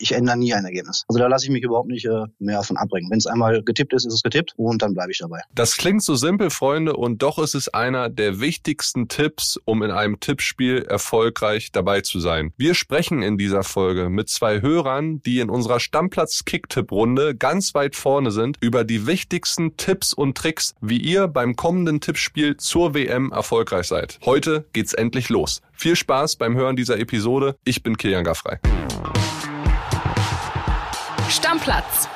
ich ändere nie ein Ergebnis. Also da lasse ich mich überhaupt nicht äh, mehr davon abbringen. Wenn es einmal getippt ist, ist es getippt und dann bleibe ich dabei. Das klingt so simpel, Freunde, und doch ist es einer der wichtigsten Tipps, um in einem Tippspiel erfolgreich dabei zu sein. Wir sprechen in dieser Folge mit zwei Hörern, die in unserer Stammplatz-Kick-Tipp-Runde ganz weit vorne sind, über die wichtigsten Tipps und Tricks, wie ihr beim kommenden Tippspiel zur WM erfolgreich seid. Heute geht's endlich los. Viel Spaß beim Hören dieser Episode. Ich bin Kilian Gaffrey. Stammplatz.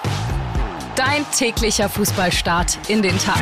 Dein täglicher Fußballstart in den Tag.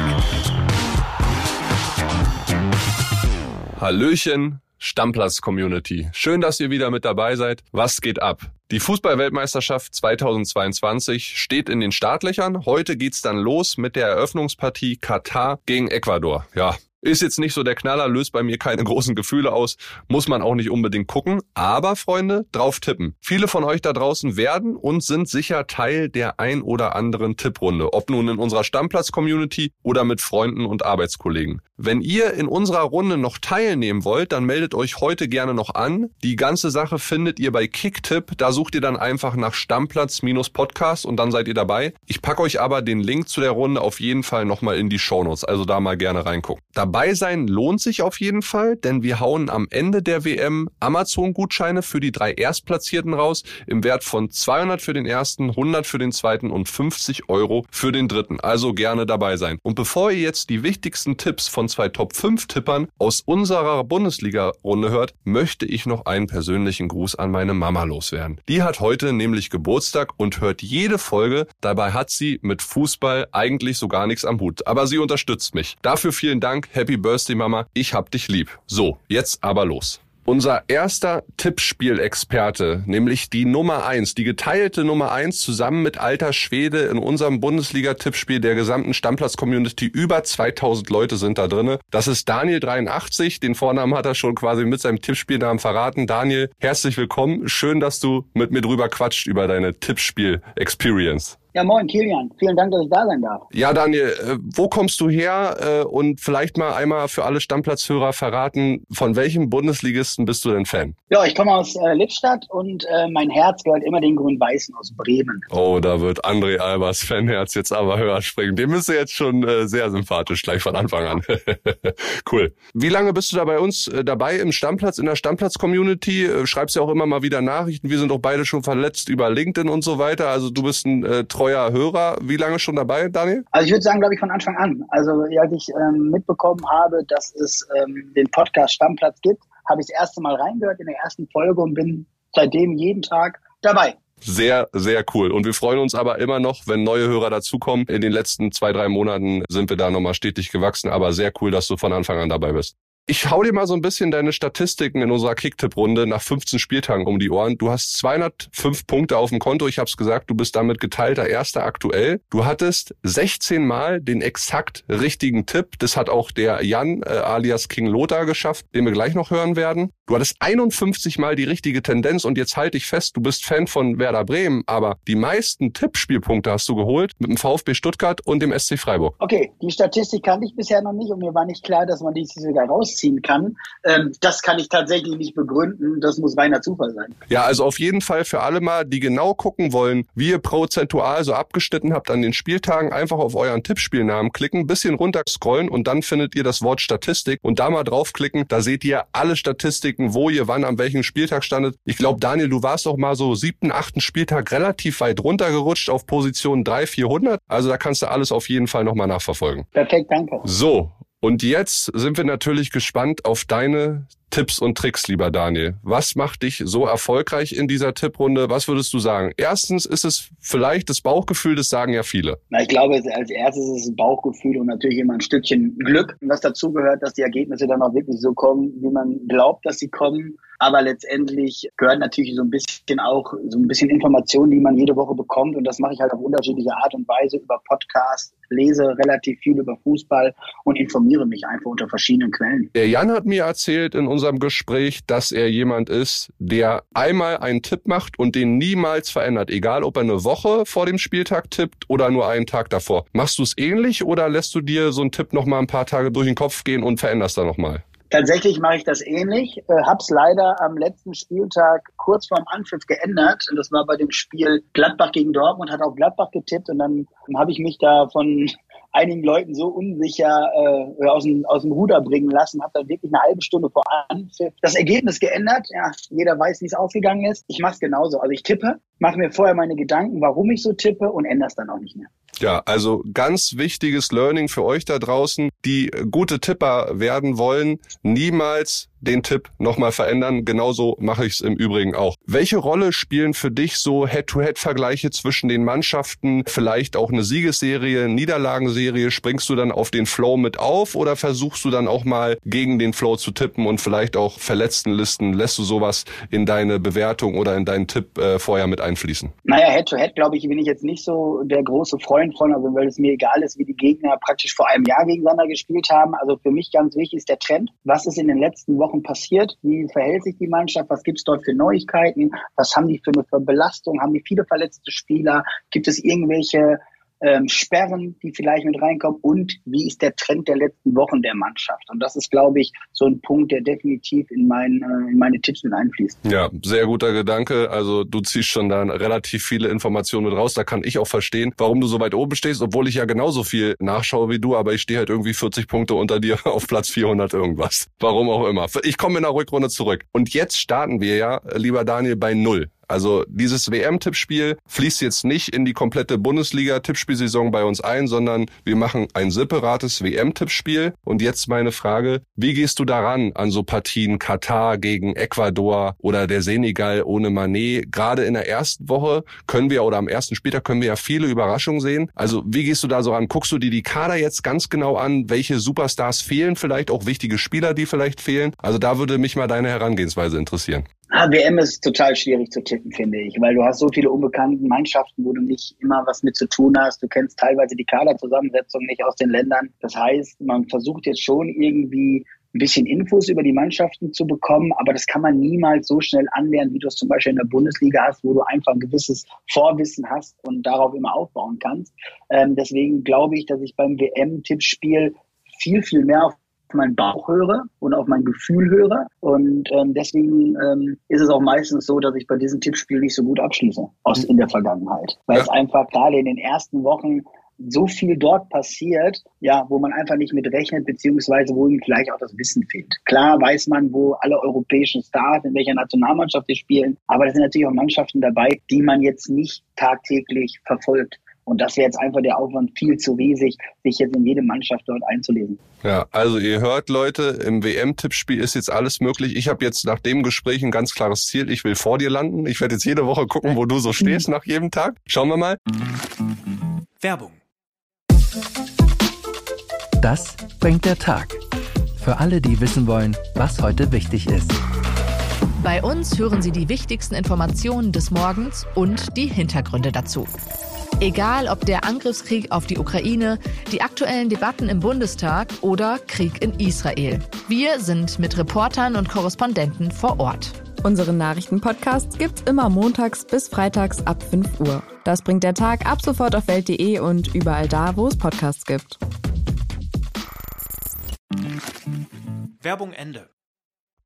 Hallöchen, Stammplatz-Community. Schön, dass ihr wieder mit dabei seid. Was geht ab? Die Fußballweltmeisterschaft 2022 steht in den Startlöchern. Heute geht's dann los mit der Eröffnungspartie Katar gegen Ecuador. Ja, ist jetzt nicht so der Knaller, löst bei mir keine großen Gefühle aus, muss man auch nicht unbedingt gucken. Aber Freunde, drauf tippen. Viele von euch da draußen werden und sind sicher Teil der ein oder anderen Tipprunde, ob nun in unserer Stammplatz-Community oder mit Freunden und Arbeitskollegen. Wenn ihr in unserer Runde noch teilnehmen wollt, dann meldet euch heute gerne noch an. Die ganze Sache findet ihr bei Kicktipp. Da sucht ihr dann einfach nach Stammplatz-Podcast und dann seid ihr dabei. Ich packe euch aber den Link zu der Runde auf jeden Fall nochmal in die Shownotes, also da mal gerne reingucken. Dabei sein lohnt sich auf jeden Fall, denn wir hauen am Ende der WM Amazon-Gutscheine für die drei Erstplatzierten raus im Wert von 200 für den ersten, 100 für den zweiten und 50 Euro für den dritten. Also gerne dabei sein. Und bevor ihr jetzt die wichtigsten Tipps von zwei Top-5-Tippern aus unserer Bundesliga-Runde hört, möchte ich noch einen persönlichen Gruß an meine Mama loswerden. Die hat heute nämlich Geburtstag und hört jede Folge. Dabei hat sie mit Fußball eigentlich so gar nichts am Hut. Aber sie unterstützt mich. Dafür vielen Dank. Happy Birthday, Mama. Ich hab dich lieb. So, jetzt aber los. Unser erster Tippspielexperte, nämlich die Nummer eins, die geteilte Nummer eins zusammen mit Alter Schwede in unserem Bundesliga-Tippspiel der gesamten Stammplatz-Community. Über 2000 Leute sind da drinne. Das ist Daniel 83. Den Vornamen hat er schon quasi mit seinem Tippspielnamen verraten. Daniel, herzlich willkommen. Schön, dass du mit mir drüber quatscht über deine Tippspiel-Experience. Ja, moin, Kilian. Vielen Dank, dass ich da sein darf. Ja, Daniel, äh, wo kommst du her? Äh, und vielleicht mal einmal für alle Stammplatzhörer verraten, von welchem Bundesligisten bist du denn Fan? Ja, ich komme aus äh, Lippstadt und äh, mein Herz gehört immer den Grün-Weißen aus Bremen. Oh, da wird André Albers Fanherz jetzt aber höher springen. Dem ist jetzt schon äh, sehr sympathisch, gleich von Anfang an. cool. Wie lange bist du da bei uns äh, dabei im Stammplatz, in der Stammplatz-Community? Schreibst ja auch immer mal wieder Nachrichten. Wir sind auch beide schon verletzt über LinkedIn und so weiter. Also du bist ein äh, treuer Hörer. Wie lange schon dabei, Daniel? Also ich würde sagen, glaube ich, von Anfang an. Also als ich ähm, mitbekommen habe, dass es ähm, den Podcast Stammplatz gibt, habe ich das erste Mal reingehört in der ersten Folge und bin seitdem jeden Tag dabei. Sehr, sehr cool. Und wir freuen uns aber immer noch, wenn neue Hörer dazukommen. In den letzten zwei, drei Monaten sind wir da nochmal stetig gewachsen, aber sehr cool, dass du von Anfang an dabei bist. Ich hau dir mal so ein bisschen deine Statistiken in unserer Kicktipp-Runde nach 15 Spieltagen um die Ohren. Du hast 205 Punkte auf dem Konto. Ich habe es gesagt, du bist damit geteilter Erster aktuell. Du hattest 16 Mal den exakt richtigen Tipp. Das hat auch der Jan äh, alias King Lothar geschafft, den wir gleich noch hören werden. Du hattest 51 Mal die richtige Tendenz und jetzt halte ich fest, du bist Fan von Werder Bremen, aber die meisten Tippspielpunkte hast du geholt mit dem VfB Stuttgart und dem SC Freiburg. Okay, die Statistik kannte ich bisher noch nicht und mir war nicht klar, dass man die sogar raus rausziehen kann. Ähm, das kann ich tatsächlich nicht begründen. Das muss reiner Zufall sein. Ja, also auf jeden Fall für alle mal, die genau gucken wollen, wie ihr prozentual so abgeschnitten habt an den Spieltagen, einfach auf euren Tippspielnamen klicken, bisschen runter scrollen und dann findet ihr das Wort Statistik und da mal draufklicken. Da seht ihr alle Statistiken, wo ihr wann an welchem Spieltag standet. Ich glaube, Daniel, du warst auch mal so siebten, achten Spieltag relativ weit runtergerutscht auf Position 3, 400. Also da kannst du alles auf jeden Fall nochmal nachverfolgen. Perfekt, danke. So, und jetzt sind wir natürlich gespannt auf deine Tipps und Tricks, lieber Daniel. Was macht dich so erfolgreich in dieser Tipprunde? Was würdest du sagen? Erstens ist es vielleicht das Bauchgefühl, das sagen ja viele. Na, ich glaube, als erstes ist es ein Bauchgefühl und natürlich immer ein Stückchen Glück, was dazu gehört, dass die Ergebnisse dann auch wirklich so kommen, wie man glaubt, dass sie kommen. Aber letztendlich gehört natürlich so ein bisschen auch so ein bisschen Information, die man jede Woche bekommt. Und das mache ich halt auf unterschiedliche Art und Weise über Podcasts, lese relativ viel über Fußball und informiere mich einfach unter verschiedenen Quellen. Der Jan hat mir erzählt in unserem Gespräch, dass er jemand ist, der einmal einen Tipp macht und den niemals verändert. Egal, ob er eine Woche vor dem Spieltag tippt oder nur einen Tag davor. Machst du es ähnlich oder lässt du dir so einen Tipp noch mal ein paar Tage durch den Kopf gehen und veränderst da noch mal? Tatsächlich mache ich das ähnlich. Äh, hab's leider am letzten Spieltag kurz vorm Anpfiff geändert. Und das war bei dem Spiel Gladbach gegen Dortmund, hat auf Gladbach getippt und dann habe ich mich da von einigen Leuten so unsicher äh, aus, dem, aus dem Ruder bringen lassen, habe dann wirklich eine halbe Stunde vor Anpfiff das Ergebnis geändert. Ja, jeder weiß, wie es ausgegangen ist. Ich mache es genauso. Also ich tippe, mache mir vorher meine Gedanken, warum ich so tippe und ändere es dann auch nicht mehr. Ja, also ganz wichtiges Learning für euch da draußen, die gute Tipper werden wollen, niemals den Tipp nochmal verändern. Genauso mache ich es im Übrigen auch. Welche Rolle spielen für dich so Head-to-Head-Vergleiche zwischen den Mannschaften? Vielleicht auch eine Siegesserie, Niederlagenserie? Springst du dann auf den Flow mit auf oder versuchst du dann auch mal gegen den Flow zu tippen und vielleicht auch Verletztenlisten? Lässt du sowas in deine Bewertung oder in deinen Tipp äh, vorher mit einfließen? Naja, Head-to-Head, glaube ich, bin ich jetzt nicht so der große Freund von, also weil es mir egal ist, wie die Gegner praktisch vor einem Jahr gegeneinander gespielt haben. Also für mich ganz wichtig ist der Trend. Was ist in den letzten Wochen Wochen passiert? Wie verhält sich die Mannschaft? Was gibt es dort für Neuigkeiten? Was haben die für eine Belastung? Haben die viele verletzte Spieler? Gibt es irgendwelche ähm, Sperren, die vielleicht mit reinkommen und wie ist der Trend der letzten Wochen der Mannschaft. Und das ist, glaube ich, so ein Punkt, der definitiv in, mein, äh, in meine Tipps mit einfließt. Ja, sehr guter Gedanke. Also du ziehst schon da relativ viele Informationen mit raus. Da kann ich auch verstehen, warum du so weit oben stehst, obwohl ich ja genauso viel nachschaue wie du, aber ich stehe halt irgendwie 40 Punkte unter dir auf Platz 400 irgendwas. Warum auch immer. Ich komme in der Rückrunde zurück. Und jetzt starten wir ja, lieber Daniel, bei Null. Also dieses WM-Tippspiel fließt jetzt nicht in die komplette Bundesliga-Tippspielsaison bei uns ein, sondern wir machen ein separates WM-Tippspiel. Und jetzt meine Frage, wie gehst du daran an so Partien Katar gegen Ecuador oder der Senegal ohne Manet? Gerade in der ersten Woche können wir oder am ersten Spieltag können wir ja viele Überraschungen sehen. Also wie gehst du da so an? Guckst du dir die Kader jetzt ganz genau an? Welche Superstars fehlen vielleicht? Auch wichtige Spieler, die vielleicht fehlen? Also da würde mich mal deine Herangehensweise interessieren. WM ist total schwierig zu tippen, finde ich, weil du hast so viele unbekannte Mannschaften, wo du nicht immer was mit zu tun hast. Du kennst teilweise die Kaderzusammensetzung nicht aus den Ländern. Das heißt, man versucht jetzt schon irgendwie ein bisschen Infos über die Mannschaften zu bekommen, aber das kann man niemals so schnell anlernen, wie du es zum Beispiel in der Bundesliga hast, wo du einfach ein gewisses Vorwissen hast und darauf immer aufbauen kannst. Ähm, deswegen glaube ich, dass ich beim WM-Tippspiel viel, viel mehr auf meinen Bauch höre und auf mein Gefühl höre. Und ähm, deswegen ähm, ist es auch meistens so, dass ich bei diesem Tippspiel nicht so gut abschließe aus in der Vergangenheit. Weil ja. es einfach gerade in den ersten Wochen so viel dort passiert, ja, wo man einfach nicht mit rechnet, beziehungsweise wo ihm vielleicht auch das Wissen fehlt. Klar weiß man, wo alle europäischen Stars, in welcher Nationalmannschaft sie spielen, aber da sind natürlich auch Mannschaften dabei, die man jetzt nicht tagtäglich verfolgt. Und das wäre jetzt einfach der Aufwand viel zu riesig, sich jetzt in jede Mannschaft dort einzulesen. Ja, also ihr hört Leute, im WM-Tippspiel ist jetzt alles möglich. Ich habe jetzt nach dem Gespräch ein ganz klares Ziel. Ich will vor dir landen. Ich werde jetzt jede Woche gucken, wo du so stehst nach jedem Tag. Schauen wir mal. Werbung. Das bringt der Tag. Für alle, die wissen wollen, was heute wichtig ist. Bei uns hören Sie die wichtigsten Informationen des Morgens und die Hintergründe dazu. Egal ob der Angriffskrieg auf die Ukraine, die aktuellen Debatten im Bundestag oder Krieg in Israel. Wir sind mit Reportern und Korrespondenten vor Ort. Unseren Nachrichtenpodcast gibt's immer montags bis freitags ab 5 Uhr. Das bringt der Tag ab sofort auf welt.de und überall da, wo es Podcasts gibt. Werbung Ende.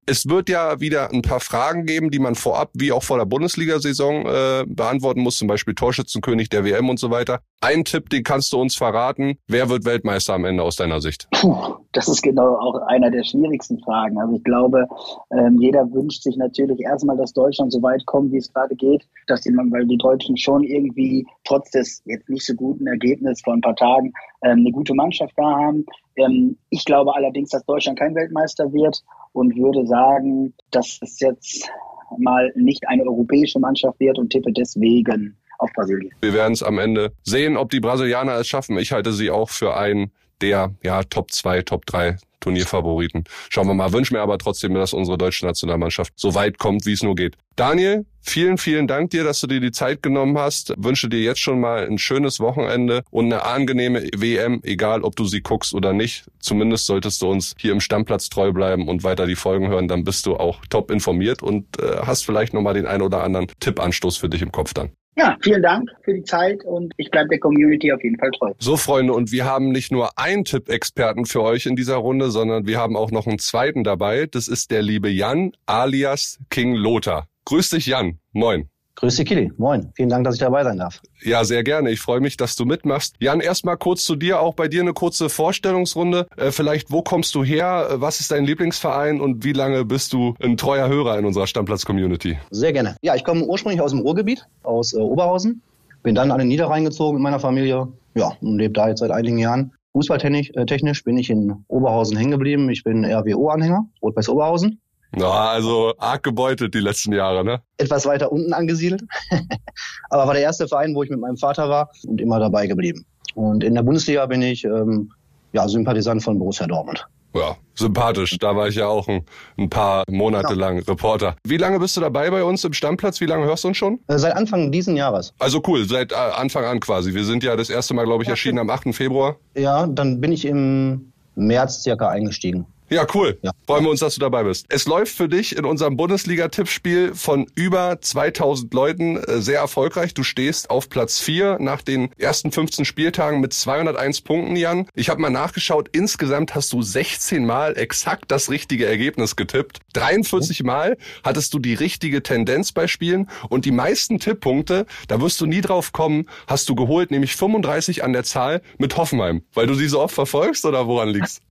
Es wird ja wieder ein paar Fragen geben, die man vorab, wie auch vor der Bundesliga-Saison, äh, beantworten muss, zum Beispiel Torschützenkönig der WM und so weiter. Ein Tipp, den kannst du uns verraten. Wer wird Weltmeister am Ende aus deiner Sicht? Puh, das ist genau auch einer der schwierigsten Fragen. Also ich glaube, ähm, jeder wünscht sich natürlich erstmal, dass Deutschland so weit kommt, wie es gerade geht, dass die, weil die Deutschen schon irgendwie trotz des jetzt nicht so guten Ergebnisses vor ein paar Tagen ähm, eine gute Mannschaft da haben. Ähm, ich glaube allerdings, dass Deutschland kein Weltmeister wird und würde sagen, dass es jetzt mal nicht eine europäische Mannschaft wird und tippe deswegen auf Brasilien. Wir werden es am Ende sehen, ob die Brasilianer es schaffen. Ich halte sie auch für einen der ja, Top 2, Top 3 Turnierfavoriten. Schauen wir mal. Wünschen mir aber trotzdem, dass unsere deutsche Nationalmannschaft so weit kommt, wie es nur geht. Daniel, vielen, vielen Dank dir, dass du dir die Zeit genommen hast. Wünsche dir jetzt schon mal ein schönes Wochenende und eine angenehme WM, egal ob du sie guckst oder nicht. Zumindest solltest du uns hier im Stammplatz treu bleiben und weiter die Folgen hören. Dann bist du auch top informiert und äh, hast vielleicht nochmal den ein oder anderen Tippanstoß für dich im Kopf dann. Ja, vielen Dank für die Zeit und ich bleibe der Community auf jeden Fall treu. So, Freunde, und wir haben nicht nur einen Tipp-Experten für euch in dieser Runde, sondern wir haben auch noch einen zweiten dabei. Das ist der liebe Jan alias King Lothar. Grüß dich, Jan. Moin. Grüß dich, Kili. Moin. Vielen Dank, dass ich dabei sein darf. Ja, sehr gerne. Ich freue mich, dass du mitmachst. Jan, erstmal kurz zu dir, auch bei dir eine kurze Vorstellungsrunde. Äh, vielleicht, wo kommst du her? Was ist dein Lieblingsverein und wie lange bist du ein treuer Hörer in unserer Stammplatz-Community? Sehr gerne. Ja, ich komme ursprünglich aus dem Ruhrgebiet, aus äh, Oberhausen. Bin dann an den Niederrhein gezogen mit meiner Familie. Ja, und lebe da jetzt seit einigen Jahren. Fußballtechnisch äh, bin ich in Oberhausen hängen geblieben. Ich bin RWO-Anhänger, Rot-Weiß Oberhausen. Ja, also arg gebeutelt die letzten Jahre, ne? Etwas weiter unten angesiedelt. Aber war der erste Verein, wo ich mit meinem Vater war und immer dabei geblieben. Und in der Bundesliga bin ich ähm, ja, Sympathisant von Borussia Dortmund. Ja, sympathisch. Da war ich ja auch ein, ein paar Monate ja. lang Reporter. Wie lange bist du dabei bei uns im Stammplatz? Wie lange hörst du uns schon? Äh, seit Anfang diesen Jahres. Also cool, seit äh, Anfang an quasi. Wir sind ja das erste Mal, glaube ich, ja, erschienen am 8. Februar. Ja, dann bin ich im März circa eingestiegen. Ja, cool. Ja. Freuen wir uns, dass du dabei bist. Es läuft für dich in unserem Bundesliga-Tippspiel von über 2000 Leuten äh, sehr erfolgreich. Du stehst auf Platz 4 nach den ersten 15 Spieltagen mit 201 Punkten, Jan. Ich habe mal nachgeschaut. Insgesamt hast du 16 Mal exakt das richtige Ergebnis getippt. 43 Mal hattest du die richtige Tendenz bei Spielen und die meisten Tipppunkte, da wirst du nie drauf kommen, hast du geholt, nämlich 35 an der Zahl mit Hoffenheim. Weil du sie so oft verfolgst oder woran liegst?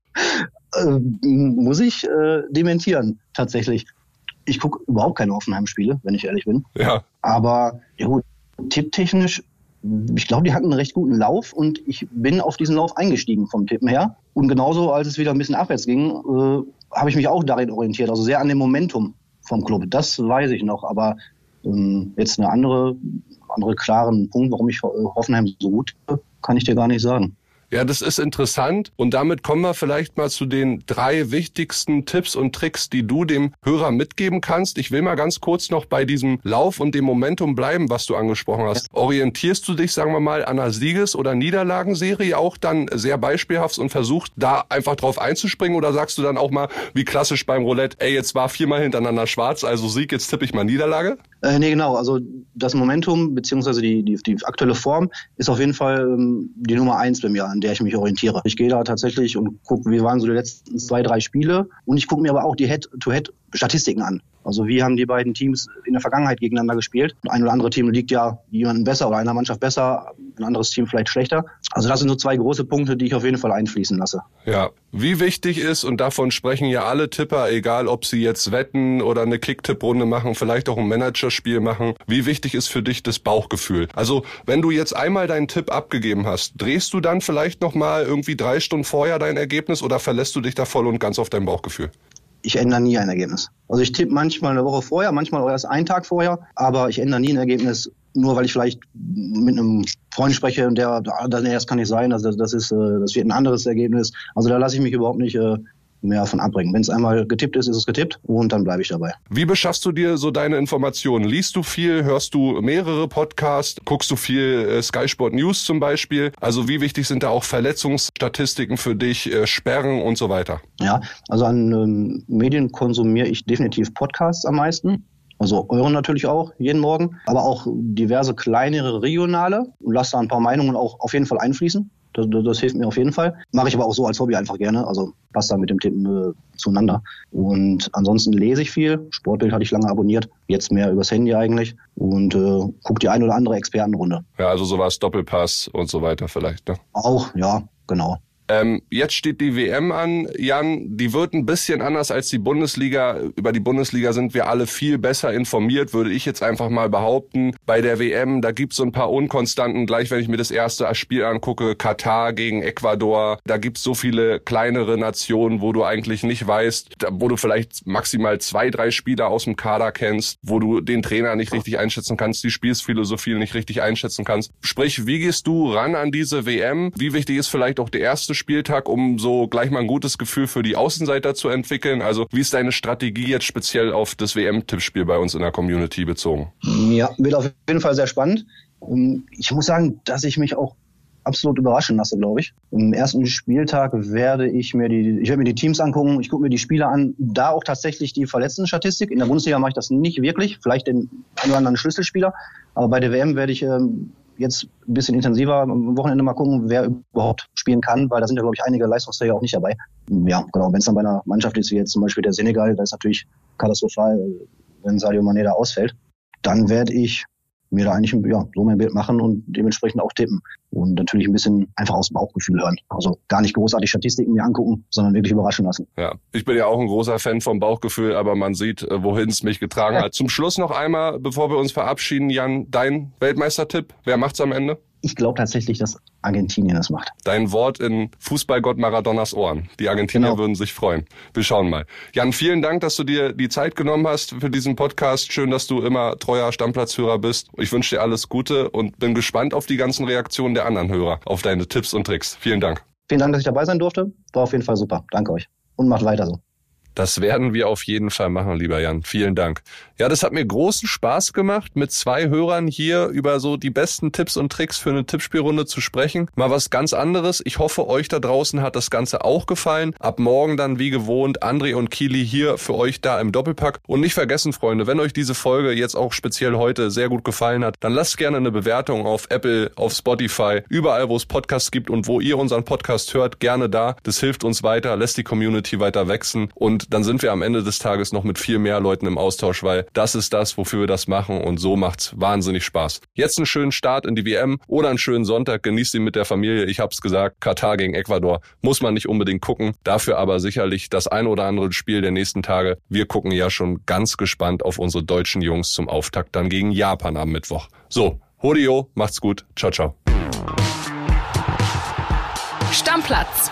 Äh, muss ich äh, dementieren, tatsächlich. Ich gucke überhaupt keine Hoffenheim-Spiele, wenn ich ehrlich bin. Ja. Aber ja gut, tipptechnisch, ich glaube, die hatten einen recht guten Lauf und ich bin auf diesen Lauf eingestiegen vom Tippen her. Und genauso, als es wieder ein bisschen abwärts ging, äh, habe ich mich auch darin orientiert, also sehr an dem Momentum vom Club. Das weiß ich noch, aber ähm, jetzt eine andere, andere klaren Punkt, warum ich Hoffenheim so gut kann ich dir gar nicht sagen. Ja, das ist interessant. Und damit kommen wir vielleicht mal zu den drei wichtigsten Tipps und Tricks, die du dem Hörer mitgeben kannst. Ich will mal ganz kurz noch bei diesem Lauf und dem Momentum bleiben, was du angesprochen hast. Orientierst du dich, sagen wir mal, an einer Sieges- oder Niederlagenserie auch dann sehr beispielhaft und versucht da einfach drauf einzuspringen? Oder sagst du dann auch mal, wie klassisch beim Roulette, ey, jetzt war viermal hintereinander schwarz, also Sieg, jetzt tippe ich mal Niederlage? Äh, nee, genau. Also das Momentum beziehungsweise die, die, die aktuelle Form ist auf jeden Fall ähm, die Nummer eins bei mir, an der ich mich orientiere. Ich gehe da tatsächlich und gucke, wie waren so die letzten zwei, drei Spiele und ich gucke mir aber auch die Head-to-Head-Statistiken an. Also wie haben die beiden Teams in der Vergangenheit gegeneinander gespielt? Ein oder andere Team liegt ja jemanden besser oder einer Mannschaft besser, ein anderes Team vielleicht schlechter. Also das sind so zwei große Punkte, die ich auf jeden Fall einfließen lasse. Ja, wie wichtig ist, und davon sprechen ja alle Tipper, egal ob sie jetzt wetten oder eine Kick-Tipp-Runde machen, vielleicht auch ein Managerspiel machen, wie wichtig ist für dich das Bauchgefühl? Also wenn du jetzt einmal deinen Tipp abgegeben hast, drehst du dann vielleicht nochmal irgendwie drei Stunden vorher dein Ergebnis oder verlässt du dich da voll und ganz auf dein Bauchgefühl? ich ändere nie ein Ergebnis. Also ich tippe manchmal eine Woche vorher, manchmal erst einen Tag vorher, aber ich ändere nie ein Ergebnis, nur weil ich vielleicht mit einem Freund spreche und der, das kann nicht sein, also das ist, äh, das wird ein anderes Ergebnis. Also da lasse ich mich überhaupt nicht äh, mehr von abbringen. Wenn es einmal getippt ist, ist es getippt und dann bleibe ich dabei. Wie beschaffst du dir so deine Informationen? Liest du viel? Hörst du mehrere Podcasts? Guckst du viel äh, Sky Sport News zum Beispiel? Also wie wichtig sind da auch Verletzungsstatistiken für dich, äh, Sperren und so weiter? Ja, also an ähm, Medien konsumiere ich definitiv Podcasts am meisten. Also euren natürlich auch, jeden Morgen, aber auch diverse kleinere regionale und lasse da ein paar Meinungen auch auf jeden Fall einfließen. Das, das, das, hilft mir auf jeden Fall. Mache ich aber auch so als Hobby einfach gerne. Also passt da mit dem Tippen äh, zueinander. Und ansonsten lese ich viel. Sportbild hatte ich lange abonniert. Jetzt mehr übers Handy eigentlich. Und äh, gucke die ein oder andere Expertenrunde. Ja, also sowas Doppelpass und so weiter vielleicht. Ne? Auch, ja, genau. Ähm, jetzt steht die WM an, Jan. Die wird ein bisschen anders als die Bundesliga. Über die Bundesliga sind wir alle viel besser informiert, würde ich jetzt einfach mal behaupten. Bei der WM, da gibt's so ein paar Unkonstanten. Gleich, wenn ich mir das erste Spiel angucke, Katar gegen Ecuador, da gibt's so viele kleinere Nationen, wo du eigentlich nicht weißt, wo du vielleicht maximal zwei, drei Spieler aus dem Kader kennst, wo du den Trainer nicht richtig einschätzen kannst, die Spielsphilosophie nicht richtig einschätzen kannst. Sprich, wie gehst du ran an diese WM? Wie wichtig ist vielleicht auch der erste Spieltag, um so gleich mal ein gutes Gefühl für die Außenseiter zu entwickeln? Also wie ist deine Strategie jetzt speziell auf das WM-Tippspiel bei uns in der Community bezogen? Ja, wird auf jeden Fall sehr spannend. Ich muss sagen, dass ich mich auch absolut überraschen lasse, glaube ich. Im ersten Spieltag werde ich mir die, ich werde mir die Teams angucken, ich gucke mir die Spieler an, da auch tatsächlich die Verletzten-Statistik. In der Bundesliga mache ich das nicht wirklich, vielleicht den einen oder anderen Schlüsselspieler, aber bei der WM werde ich ähm, jetzt ein bisschen intensiver am Wochenende mal gucken, wer überhaupt spielen kann, weil da sind ja, glaube ich, einige Leistungsträger auch nicht dabei. Ja, genau. Wenn es dann bei einer Mannschaft ist, wie jetzt zum Beispiel der Senegal, da ist natürlich katastrophal, wenn Sadio Mané da ausfällt. Dann werde ich mir da eigentlich ja, so mein Bild machen und dementsprechend auch tippen. Und natürlich ein bisschen einfach aus dem Bauchgefühl hören. Also gar nicht großartig Statistiken mir angucken, sondern wirklich überraschen lassen. Ja, ich bin ja auch ein großer Fan vom Bauchgefühl, aber man sieht, äh, wohin es mich getragen ja. hat. Zum Schluss noch einmal, bevor wir uns verabschieden, Jan, dein Weltmeistertipp. Wer macht's am Ende? Ich glaube tatsächlich, dass Argentinien das macht. Dein Wort in Fußballgott Maradonas Ohren. Die Argentinier genau. würden sich freuen. Wir schauen mal. Jan, vielen Dank, dass du dir die Zeit genommen hast für diesen Podcast. Schön, dass du immer treuer Stammplatzhörer bist. Ich wünsche dir alles Gute und bin gespannt auf die ganzen Reaktionen der anderen Hörer, auf deine Tipps und Tricks. Vielen Dank. Vielen Dank, dass ich dabei sein durfte. War auf jeden Fall super. Danke euch. Und macht weiter so. Das werden wir auf jeden Fall machen, lieber Jan. Vielen Dank. Ja, das hat mir großen Spaß gemacht, mit zwei Hörern hier über so die besten Tipps und Tricks für eine Tippspielrunde zu sprechen. Mal was ganz anderes. Ich hoffe, euch da draußen hat das Ganze auch gefallen. Ab morgen dann wie gewohnt André und Kili hier für euch da im Doppelpack. Und nicht vergessen, Freunde, wenn euch diese Folge jetzt auch speziell heute sehr gut gefallen hat, dann lasst gerne eine Bewertung auf Apple, auf Spotify, überall, wo es Podcasts gibt und wo ihr unseren Podcast hört, gerne da. Das hilft uns weiter, lässt die Community weiter wachsen dann sind wir am Ende des Tages noch mit viel mehr Leuten im Austausch, weil das ist das, wofür wir das machen und so macht's wahnsinnig Spaß. Jetzt einen schönen Start in die WM oder einen schönen Sonntag, genießt ihn mit der Familie. Ich hab's gesagt, Katar gegen Ecuador muss man nicht unbedingt gucken, dafür aber sicherlich das ein oder andere Spiel der nächsten Tage. Wir gucken ja schon ganz gespannt auf unsere deutschen Jungs zum Auftakt dann gegen Japan am Mittwoch. So, Hodio, macht's gut. Ciao, ciao. Stammplatz.